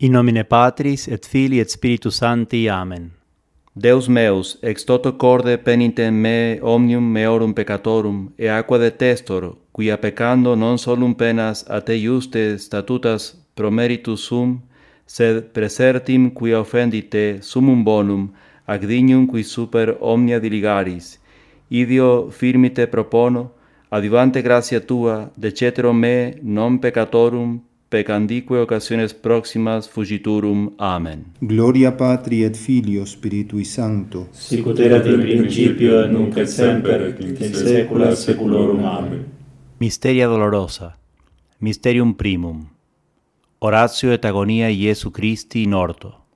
In nomine Patris et Filii et Spiritus Sancti. Amen. Deus meus, ex toto corde penitent me omnium meorum peccatorum, e aqua detestor, quia peccando non solum penas a te iuste statutas promeritus sum, sed presertim quia offendi te sumum bonum, ac dignum qui super omnia diligaris. Idio firmite propono, adivante gratia tua, decetero me non peccatorum pecandique occasiones proximas fugiturum. Amen. Gloria Patri et Filio Spiritui Sancto. Sicut erat in principio et nunc et semper et in saecula saeculorum. Amen. Misteria dolorosa. Mysterium primum. Oratio et agonia Iesu Christi in orto.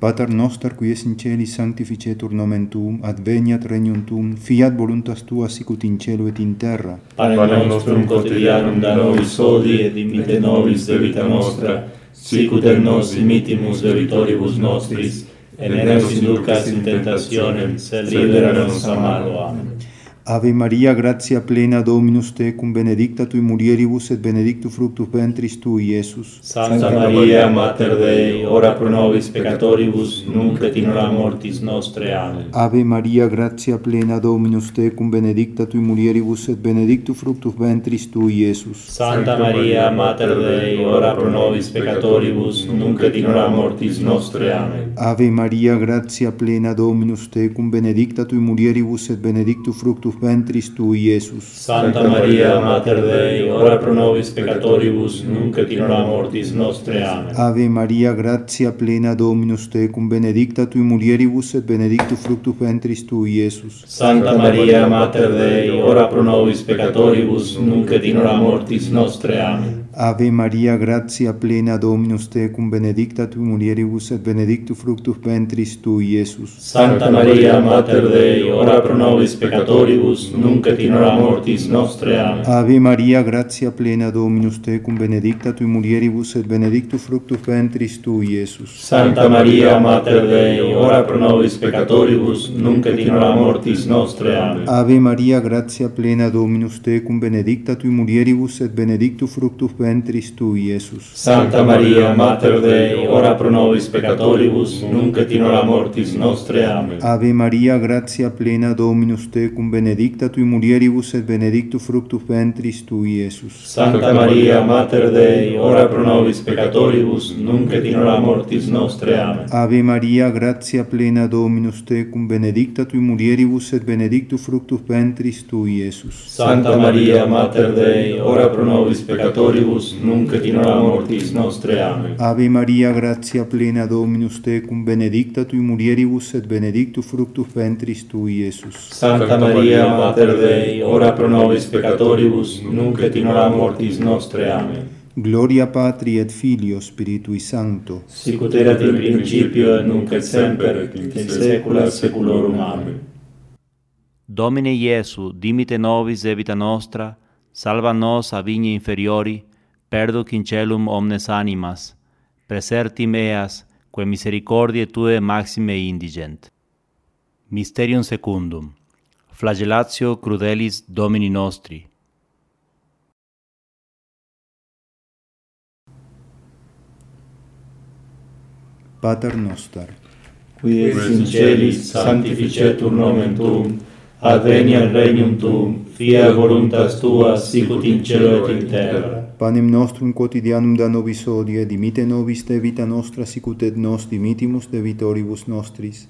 Pater noster qui es in celi sanctificetur nomen tuum, adveniat regnum tuum, fiat voluntas tua sicut in cielo et in terra. Panem nostrum quotidianum da nobis hodie et dimitte nobis debita nostra, sicut et nos dimittimus debitoribus nostris, et ne nos inducas in tentationem, sed libera nos a malo. Amen. Ave Maria, gratia plena Dominus tecum, benedicta tui mulieribus et benedictus fructus ventris tui, Iesus. Santa Maria, Mater Dei, ora pro nobis peccatoribus, nunc et in hora mortis nostre. Amen. Ave Maria, gratia plena Dominus tecum, benedicta tui mulieribus et benedictus fructus ventris tui, Iesus. Santa Maria, Mater Dei, ora pro nobis peccatoribus, nunc et in hora mortis nostre. Amen. Ave Maria, gratia plena Dominus tecum, benedicta tui mulieribus et benedictus fructus ventris tu, Iesus. Santa Maria, Mater Dei, ora pro nobis peccatoribus, nunc et in hora mortis nostre. Amen. Ave Maria, gratia plena Dominus tecum, benedicta tui mulieribus et benedictus fructus ventris tui, Iesus. Santa Maria, Mater Dei, ora pro nobis peccatoribus, nunc et in hora mortis nostre. Amen. Ave Maria, gratia plena Dominus tecum, benedicta tui mulieribus et benedictus fructus ventris tui, Iesus. Santa Maria, Mater Dei, ora pro nobis peccatoribus, nunc et in hora mortis nostre. Amen. Ave Maria, gratia plena Dominus tecum, benedicta tui mulieribus et benedictus fructus ventris tui, Iesus. Santa Maria, Mater Dei, ora pro nobis peccatoribus, nunc et in hora mortis nostre. Amen. Ave Maria, gratia plena Dominus tecum, benedicta tui mulieribus et benedictus fructus ventris tu, Iesus. Santa Maria, Mater Dei, ora pro nobis peccatoribus, nunc et in hora mortis nostre. Amen. Ave Maria, gratia plena Dominus tecum, benedicta tui mulieribus et benedictus fructus ventris tui, Iesus. Santa Maria, Mater Dei, ora pro nobis peccatoribus, nunc et in hora mortis nostre. Amen. Ave Maria, gratia plena Dominus tecum, benedicta tui mulieribus et benedictus fructus ventris tui, Iesus. Santa Maria, Mater Dei, ora pro nobis peccatoribus, Deus, nunc et in hora mortis nostre. Amen. Ave Maria, gratia plena Dominus tecum, benedicta tui mulieribus et benedictus fructus ventris tui, Iesus. Santa Maria, Mater Dei, ora pro nobis peccatoribus, nunc et in hora mortis nostre. Amen. Gloria Patri et Filio Spiritui Sancto. Sicut erat in principio et nunc et semper et in saecula saeculorum. Amen. Domine Iesu, dimite nobis debita nostra, salva nos a vigne inferiori perdo celum omnes animas, presertim eas, quae misericordiae tue maxime indigent. Mysterium secundum. Flagellatio crudelis Domini nostri. Pater noster, qui es in celis sanctificetur nomen tuum, adveniat regnum tuum, fiat voluntas tua sicut in cielo et in terra panem nostrum quotidianum da nobis odie, dimite nobis de vita nostra, sicut et nos dimitimus de vitoribus nostris,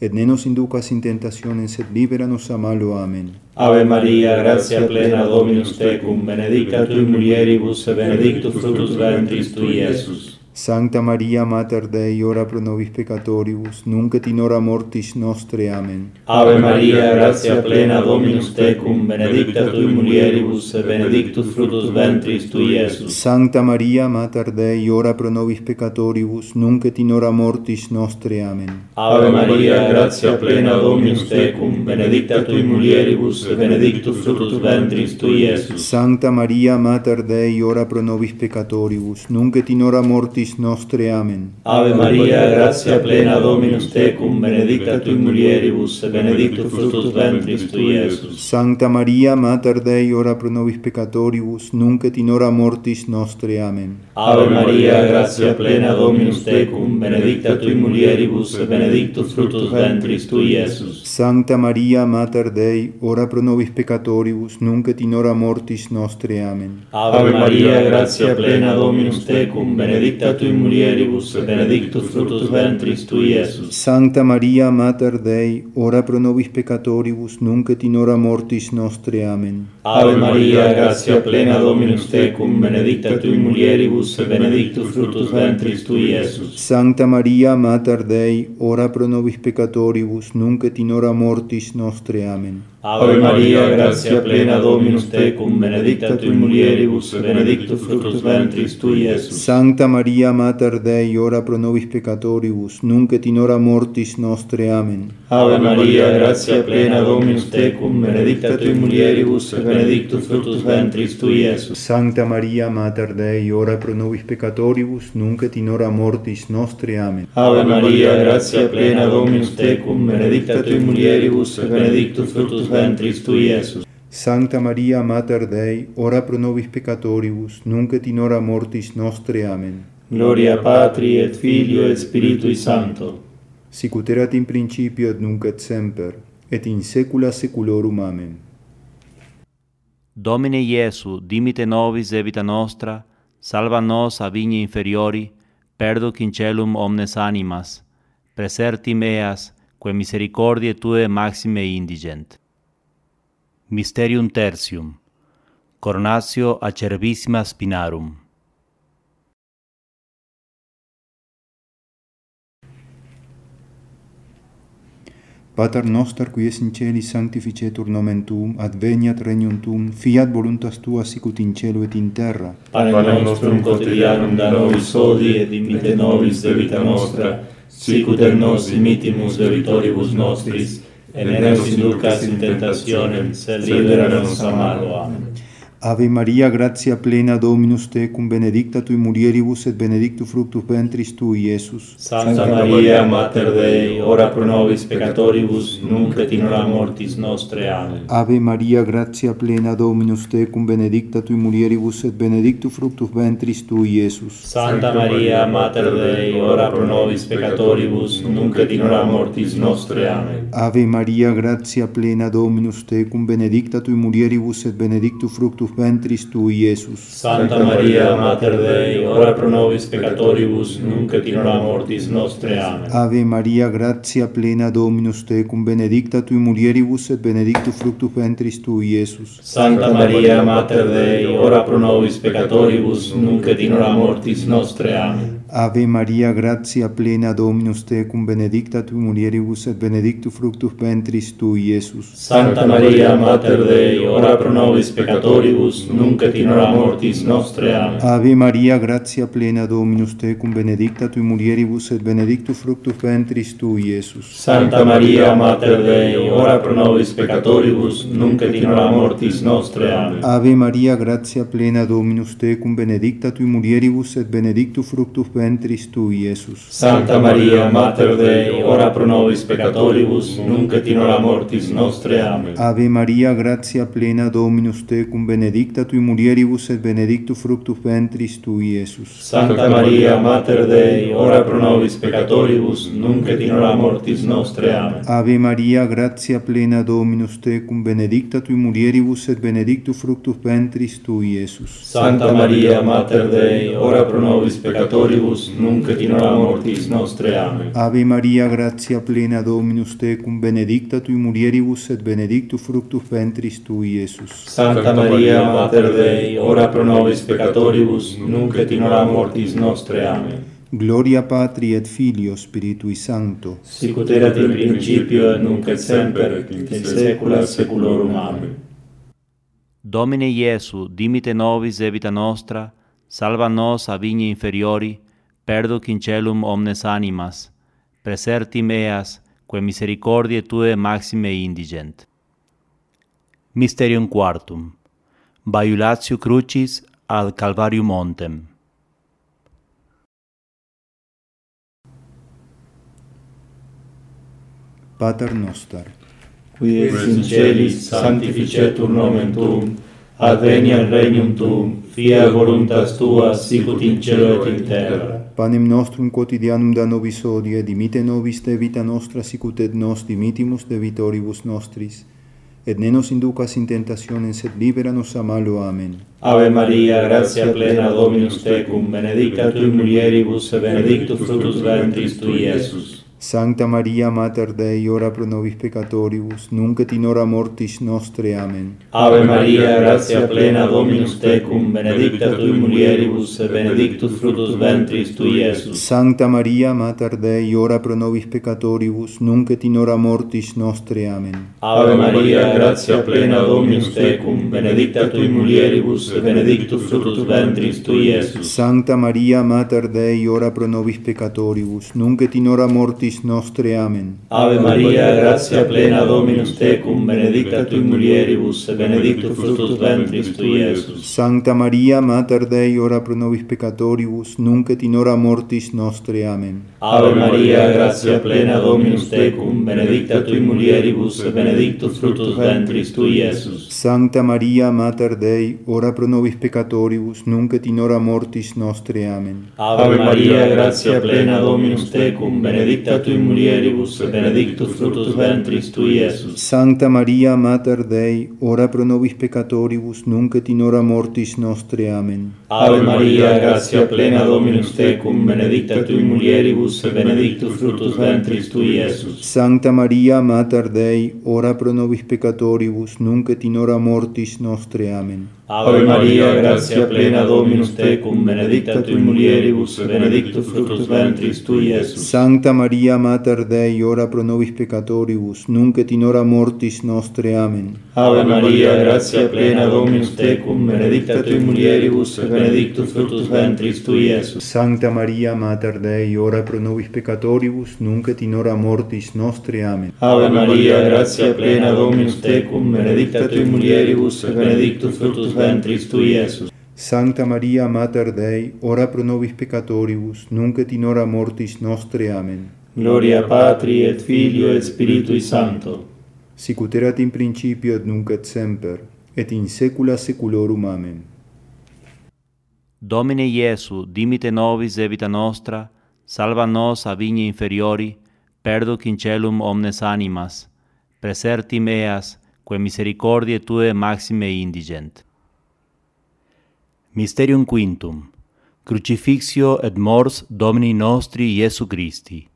et ne nos inducas in tentationem, sed libera nos a malo. Amen. Ave Maria, gratia plena Dominus tecum, benedicta tu mulieribus, et benedictus fructus ventris tui, Iesus. Sancta Maria Mater Dei, ora pro nobis peccatoribus, nunc et in hora mortis nostre. Amen. Ave Maria, gratia plena Dominus tecum, benedicta tu mulieribus et benedictus fructus ventris tui, Iesus. Sancta Maria Mater Dei, ora pro nobis peccatoribus, nunc et in hora mortis nostre. Amen. Ave Maria, gratia plena Dominus tecum, benedicta tu mulieribus et benedictus fructus ventris tui, Iesus. Sancta Maria Mater Dei, ora pro nobis peccatoribus, nunc et in hora mortis mortis nostre. Amen. Ave Maria, gratia plena Dominus tecum, benedicta tu mulieribus, et benedictus fructus ventris tui, Iesus. Sancta Maria, Mater Dei, ora pro nobis peccatoribus, nunc et in hora mortis nostre. Amen. Ave Maria, gratia plena Dominus tecum, benedicta tu mulieribus, et benedictus fructus ventris tui, Iesus. Sancta Maria, Mater Dei, ora pro nobis peccatoribus, nunc et in hora mortis nostre. Amen. Ave Maria, gratia plena Dominus tecum, benedicta tui tu mulieribus, et benedictus fructus ventris tui, Iesus. Sancta Maria, Mater Dei, ora pro nobis peccatoribus, nunc et in hora mortis nostre. Amen. Ave Maria, gratia plena Dominus tecum, benedicta tu mulieribus, et benedictus fructus ventris tui, Iesus. Sancta Maria, Mater Dei, ora pro nobis peccatoribus, nunc et in hora mortis nostre. Amen. Ave Maria, gratia plena Dominus tecum, benedicta tui mulieribus, benedictus fructus ventris tui, Iesus. Sancta Maria, Mater Dei, ora pro nobis peccatoribus, nunc et in hora mortis nostre. Amen. Ave Maria, gratia plena Dominus tecum, benedicta tui mulieribus, benedictus fructus ventris tui, Iesus. Sancta Maria, Mater Dei, ora pro nobis peccatoribus, nunc et in hora mortis nostre. Amen. Ave Maria, gratia plena Dominus tecum, benedicta tui mulieribus, benedictus fructus ventris tu, Iesus. Sancta Maria, Mater Dei, ora pro nobis peccatoribus, nunc et in hora mortis nostre. Amen. Gloria Patri et Filio et Spiritui Sancto. Sicut erat in principio et nunc et semper, et in saecula saeculorum. Amen. Domine Iesu, dimite nobis debita nostra, salva nos a vigne inferiori, perduc in celum omnes animas, preserti meas, quae misericordiae Tue maxime indigent. Mysterium tertium. Coronatio acerbissima spinarum. Pater noster qui es in celi sanctificetur nomen tuum, adveniat regnum tuum, fiat voluntas tua sicut in cielo et in terra. Panem nostrum quotidianum da nobis hodie et dimitte nobis debita nostra, sicut et nos dimittimus debitoribus nostris Eneos y Lucas, sin tentacionem, se liberan nos amado. Amén. Ave Maria, gratia plena Dominus tecum, benedicta tui mulieribus et benedictus fructus ventris tui, Iesus. Sancta Maria, Mater Dei, ora pro nobis peccatoribus, nunc et in hora mortis nostre. Amen. Ave Maria, gratia plena Dominus tecum, benedicta tui mulieribus et benedictus fructus ventris tui, Iesus. Sancta Maria, Mater Dei, ora pro nobis peccatoribus, nunc et in hora mortis nostre. Amen. Ave Maria, gratia plena Dominus tecum, benedicta tui mulieribus et benedictus fructus ventris tui, Iesus. Santa Maria, Mater Dei, ora pro nobis peccatoribus, nunc et in hora mortis nostre. Amen. Ave Maria, gratia plena Dominus tecum, benedicta tui mulieribus et benedictus fructus ventris tui, Iesus. Santa Maria, Mater Dei, ora pro nobis peccatoribus, nunc et in hora mortis nostre. Amen. Ave Maria, gratia plena Dominus tecum, benedicta tu mulieribus et benedictus fructus ventris tui, Iesus. Santa Maria, Mater Dei, ora pro nobis peccatoribus, nunc et in hora mortis nostre. Amen. Ave Maria, gratia plena Dominus tecum, benedicta tu mulieribus et benedictus fructus ventris tui, Iesus. Santa Maria, Mater Dei, ora pro nobis peccatoribus, nunc et in hora mortis nostre. Amen. Ave Maria, gratia plena Dominus tecum, benedicta tu mulieribus et benedictus fructus ventris ventris tui, Iesus. Santa Maria, Mater Dei, ora pro nobis peccatoribus, nunc et in hora mortis nostre. Amen. Ave Maria, gratia plena Dominus tecum, benedicta tui mulieribus et benedictus fructus ventris tui, Iesus. Santa Maria, Mater Dei, ora pro nobis peccatoribus, nunc et in hora mortis nostre. Amen. Ave Maria, gratia plena Dominus tecum, benedicta tui mulieribus et benedictus fructus ventris tui, Iesus. Santa Maria, Mater Dei, ora pro nobis peccatoribus, Deus, nunc et in hora mortis nostre. Amen. Ave Maria, gratia plena Dominus tecum, benedicta tui mulieribus et benedictus fructus ventris tui, Iesus. Santa Maria, Mater Dei, ora pro nobis peccatoribus, nunc et in hora mortis nostre. Amen. Gloria Patri et Filio Spiritui Sancto. Sicut erat in principio et nunc et semper et in saecula saeculorum. Amen. Domine Iesu, dimite nobis debita nostra, salva nos a vigne inferiori perdo quincelum omnes animas, preserti meas, quae misericordiae tue maxime indigent. Mysterium quartum. Baiulatio crucis ad Calvarium montem. Pater noster, qui es in celis sanctificetur nomen tuum, adveniat regnum tuum, fiat voluntas tua sicut in cielo et in terra panem nostrum quotidianum da nobis odie, dimite nobis de vita nostra, sicut et nos dimitimus de vitoribus nostris, et ne nos inducas in tentationem, sed libera nos a malo. Amen. Ave Maria, gratia plena Dominus tecum, benedicta tu in mulieribus, et benedictus fructus ventris tui, Iesus. Sancta Maria, Mater Dei, ora pro nobis peccatoribus, nunc et in hora mortis nostre. Amen. Ave Maria, gratia plena Dominus tecum, benedicta tu in mulieribus, et benedictus fructus ventris tui, Iesus. Sancta Maria, Mater Dei, ora pro nobis peccatoribus, nunc et in hora mortis nostre. Amen. Ave Maria, gratia plena Dominus tecum, benedicta tu in mulieribus, et benedictus fructus ventris tui, Iesus. Sancta Maria, Mater Dei, ora pro nobis peccatoribus, nunc et in hora mortis Nostre. Amen. Ave Maria, gratia plena Dominus tecum, benedicta tu in mulieribus, et benedictus fructus ventris tui, Iesus. Sancta Maria, Mater Dei, ora pro nobis peccatoribus, nunc et in hora mortis nostre. Amen. Ave Maria, gratia plena Dominus tecum, benedicta tu in mulieribus, et benedictus fructus ventris tui, Iesus. Sancta Maria Mater Dei, ora pro nobis peccatoribus, nunc et in hora mortis nostre. Amen. Ave Maria, gratia plena Dominus tecum, benedicta tu in mulieribus et benedictus fructus ventris tui, Iesus. Sancta Maria Mater Dei, ora pro nobis peccatoribus, nunc et in hora mortis nostre. Amen. Ave Maria, gratia plena Dominus tecum, benedicta tu in mulieribus et benedictus fructus ventris tui, Iesus. Sancta Maria Mater Dei, ora pro nobis peccatoribus, nunc et in hora mortis nostre. Amen. Ave Maria, gratia plena Dominus tecum, benedicta tui mulieribus, benedictus fructus ventris tui, Iesus. Sancta Maria, Mater Dei, ora pro nobis peccatoribus, nunc et in hora mortis nostre. Amen. Ave Maria, gratia plena Dominus tecum, benedicta tui mulieribus, benedictus fructus ventris tui, Iesus. Sancta Maria, Mater Dei, ora pro nobis peccatoribus, nunc et in hora mortis nostre. Amen. Ave Maria, gratia plena Dominus tecum, benedicta tui mulieribus, benedictus fructus ventris ventris Iesus. Sancta Maria, Mater Dei, ora pro nobis peccatoribus, nunc et in hora mortis nostre. Amen. Gloria Patri et Filio et Spiritui Sancto. Sicut erat in principio et nunc et semper, et in saecula saeculorum. Amen. Domine Iesu, dimite nobis debita nostra, salva nos a vigne inferiori, perdo quincelum omnes animas, preserti meas, quae misericordiae tue maxime indigent. Mysterium quintum. Crucifixio et mors Domini nostri Iesu Christi.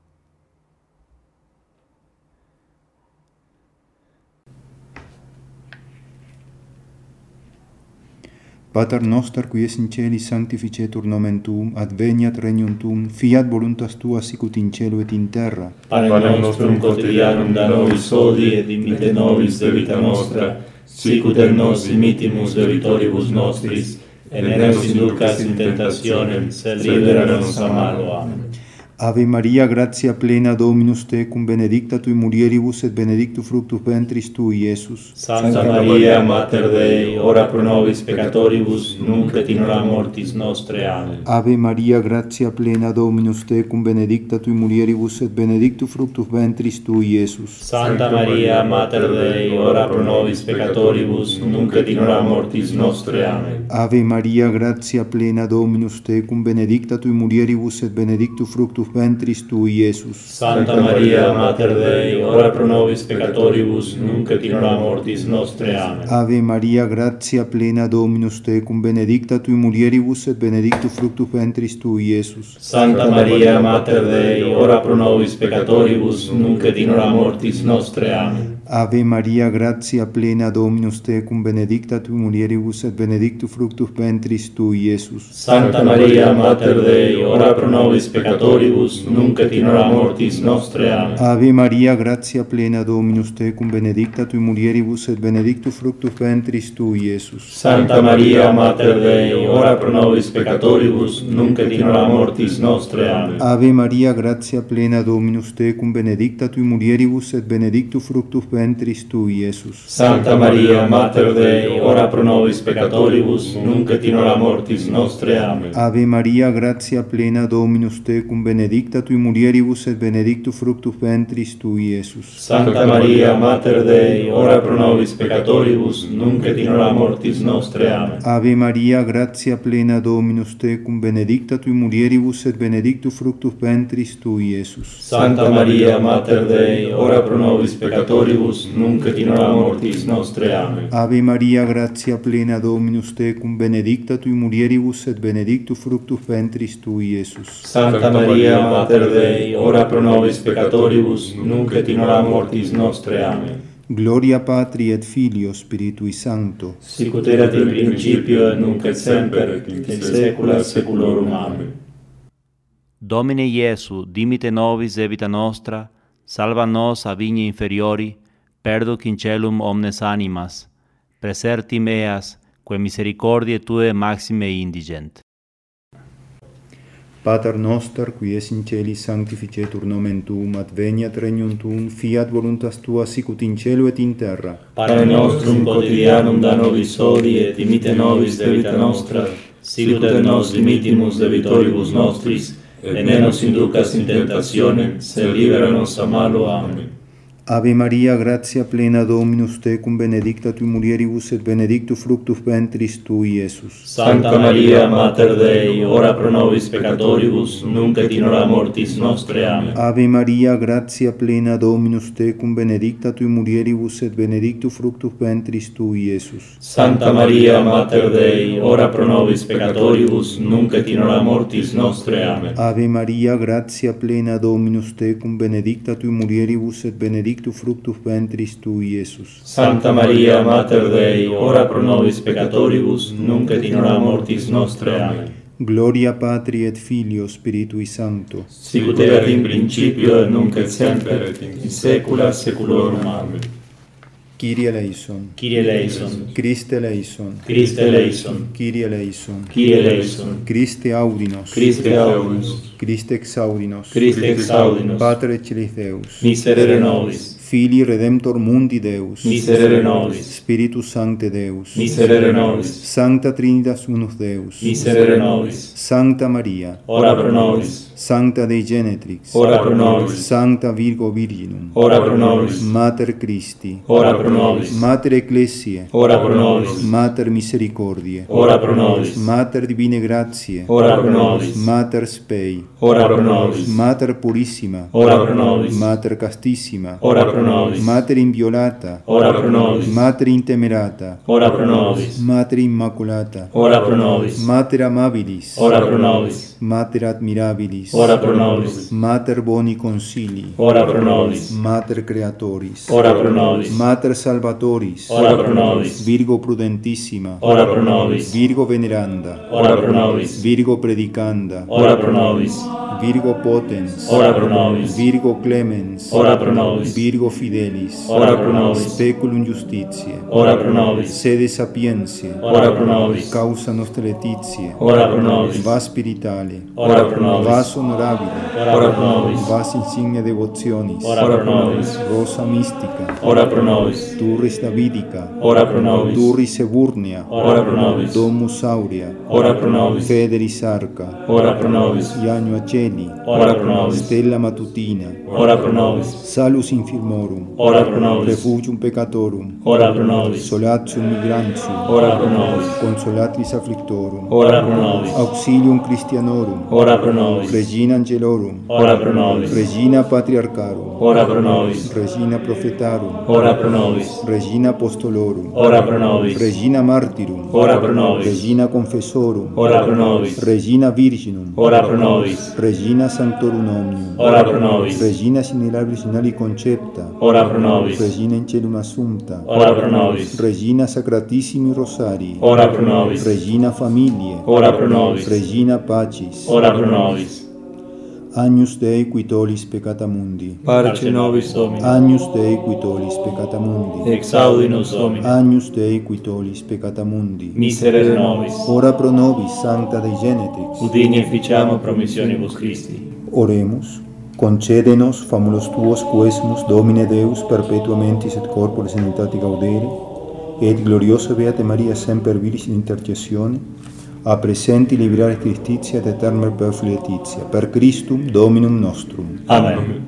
Pater noster qui es in celi sanctificetur nomen tuum, adveniat regnum tuum, fiat voluntas tua sicut in cielo et in terra. Panem nostrum quotidianum da nobis hodie et dimitte nobis debita nostra, sicut et nos dimittimus debitoribus nostris, Tenedos sin dudas sin tentaciones, líbranos, amado Amén. Ave Maria, gratia plena Dominus tecum, benedicta tui mulieribus et benedictus fructus ventris tui, Iesus. Santa Maria, Mater Dei, ora pro nobis peccatoribus, nunc et in hora mortis nostre. Amen. Ave Maria, gratia plena Dominus tecum, benedicta tui mulieribus et benedictus fructus ventris tui, Iesus. Santa Maria, Mater Dei, ora pro nobis peccatoribus, nunc et in hora mortis nostre. Amen. Ave Maria, gratia plena Dominus tecum, benedicta tui mulieribus et benedictus fructus ventris tui, Iesus. Santa Maria, Mater Dei, ora pro nobis peccatoribus, nunc et in hora mortis nostre. Amen. Ave Maria, gratia plena Dominus tecum, benedicta tui mulieribus, et benedictus fructus ventris tui, Iesus. Santa Maria, Mater Dei, ora pro nobis peccatoribus, nunc et in hora mortis nostre. Amen. Ave Maria, gratia plena Dominus tecum, benedicta tu mulieribus et benedictus fructus ventris tui, Iesus. Santa Maria, Mater Dei, ora pro nobis peccatoribus, nunc et in hora mortis nostre. Amen. Ave Maria, gratia plena Dominus tecum, benedicta tu mulieribus et benedictus fructus ventris tui, Iesus. Santa Maria, Mater Dei, ora pro nobis peccatoribus, nunc et in hora mortis nostre. Amen. Ave Maria, gratia plena Dominus tecum, benedicta tu mulieribus et benedictus fructus ventris ventris tu, Iesus. Santa Maria, Mater Dei, ora pro nobis peccatoribus, nunc et in hora mortis nostre. Amen. Ave Maria, gratia plena Dominus tecum, benedicta tui mulieribus et benedictus fructus ventris tui, Iesus. Santa Maria, Mater Dei, ora pro nobis peccatoribus, nunc et in hora mortis nostre. Amen. Ave Maria, gratia plena Dominus tecum, benedicta tui mulieribus et benedictus fructus ventris tui, Iesus. Santa Maria, Mater Dei, ora pro nobis peccatoribus, Deus, nunc et in hora mortis nostre. Amen. Ave Maria, gratia plena Dominus tecum, benedicta tui mulieribus et benedictus fructus ventris tui, Iesus. Santa Maria, Mater Dei, ora pro nobis peccatoribus, nunc et in hora mortis nostre. Amen. Gloria Patri et Filio Spiritui Sancto. Sicut erat in principio et nunc et semper et in saecula saeculorum. Amen. Domine Iesu, dimite nobis debita nostra, salva nos a vigne inferiori perdo quincelum omnes animas, preserti meas, quae misericordiae tue maxime indigent. Pater noster, qui es in celi sanctificetur nomen tuum, adveniat regnum tuum, fiat voluntas tua sicut in celo et in terra. Pane nostrum quotidianum da nobis hodie, et imite nobis de vita nostra, sicut et nos dimitimus de vitoribus nostris, et ne nos inducas in tentationem, sed libera nos a malo. Amen. Ave Maria, gratia plena Dominus tecum, benedicta tui mulieribus et benedictus fructus ventris tui, Iesus. Santa Maria, Mater Dei, ora pro nobis peccatoribus, nunc et in hora mortis nostre. Amen. Ave Maria, gratia plena Dominus tecum, benedicta tui mulieribus et benedictus fructus ventris tui, Iesus. Santa Maria, Mater Dei, ora pro nobis peccatoribus, nunc et in hora mortis nostre. Amen. Ave Maria, gratia plena Dominus tecum, benedicta tui mulieribus et benedictus benedictus fructus ventris tu, Iesus. Santa Maria, Mater Dei, ora pro nobis peccatoribus, nunc et in hora mortis nostre. Amen. Gloria Patri et Filio Spiritui Sancto. Sicut erat in principio et nunc et semper et in saecula saeculorum. Amen. Kyrie eleison. Kyrie eleison. Christe eleison. Christe eleison. Kyrie eleison. Kyrie eleison. Christe audinos. Christe audinos. Christe exaudinos. Christe exaudinos. Pater et Deus. Miserere nobis. Filii Redemptor Mundi Deus, miserere nobis, Spiritus Sancte Deus, miserere nobis, Sancta Trinitas Unus Deus, miserere nobis, Sancta Maria, ora pro nobis, Sancta Dei Genetrix, ora pro nobis, Sancta Virgo Virginum, ora pro nobis, Mater Christi, ora pro nobis, Mater Ecclesiae, ora pro nobis, Mater Misericordiae, ora pro nobis, Mater Divine Gratiae, ora pro nobis, Mater Spei, ora pro nobis, Mater Purissima, ora pro nobis, Mater Castissima, ora pro nobis. Mater Inviolata. Ora pro nobis. Mater Intemerata. Ora pro nobis. Mater Immaculata. Ora pro nobis. Mater Amabilis. Ora pro nobis. Mater Admirabilis. Ora pro nobis. Mater Boni Consilii. Ora pro nobis. Mater Creatoris. Ora pro nobis. Mater Salvatoris. Ora pro nobis. Virgo Prudentissima. Ora pro nobis. Virgo Veneranda. Ora pro nobis. Virgo Predicanda. Ora pro nobis. Virgo Potens. Ora pro nobis. Virgo Clemens. Ora pro nobis. Virgo Fidelis. Ora pro nobis. Speculum Justitiae. Ora pro nobis. Sede Sapientiae. Ora pro nobis. Causa nostra Letitiae. Ora pro nobis. Vas Spiritale. Ora pro nobis. Vas Honorabile. Ora pro nobis. Vas Insignia Devotionis. Ora pro nobis. Rosa Mystica. Ora pro nobis. Turris Davidica. Ora pro nobis. Turris Eburnea. Ora pro nobis. Domus Aurea. Ora pro nobis. Federis Arca. Ora pro nobis. Ianio Aceli. Ora pro nobis. Stella Matutina. Ora pro nobis. Salus Ora pro nobis. Refugium Peccatorum. Ora pro nobis. Solatium Migrantium. Ora pro nobis. Consolatris Afflictorum. Ora pro nobis. Auxilium Christianorum. Ora pro nobis. Regina Angelorum. Ora pro nobis. Regina Patriarcharum. Ora pro nobis. Regina Prophetarum. Ora pro nobis. Regina Apostolorum. Ora pro nobis. Regina Martyrum. Ora pro nobis. Regina Confessorum. Ora pro nobis. Regina Virginum. Ora pro nobis. Regina Sanctorum Omnium. Ora pro nobis. Regina Sinelabris Sinali Concepta. Ora pro nobis. Regina Encelum Assumpta, ora pro nobis. Regina Sacratissimi Rosari, ora pro nobis. Regina Familie, ora pro nobis. Regina Pacis, ora pro nobis. Agnus Dei qui tollis peccata mundi. Parce nobis Domine. Agnus Dei qui tollis peccata mundi. Exaudi nos Domine. Agnus Dei qui tollis peccata mundi. Miserere nobis. Ora pro nobis, Sancta Dei Genetrix. Udini efficiamo promissionibus Christi. Oremus. Concedenos, famulos tuos quesmus, Domine Deus, perpetuamentis et corpore sanitati gaudere, et gloriosa Beate Maria semper viris in intercessione, a presenti liberare Christitia et eterna perfilietizia, per Christum Dominum nostrum. Amen.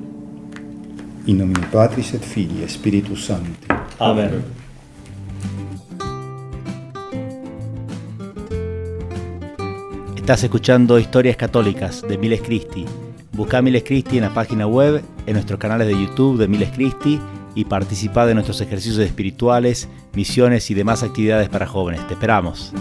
In nomine Patris et Filii et Spiritus Sancti. Amen. Estás escuchando Historias Católicas de Miles Cristi. Busca Miles Cristi en la página web, en nuestros canales de YouTube de Miles Cristi y participa de nuestros ejercicios espirituales, misiones y demás actividades para jóvenes. Te esperamos.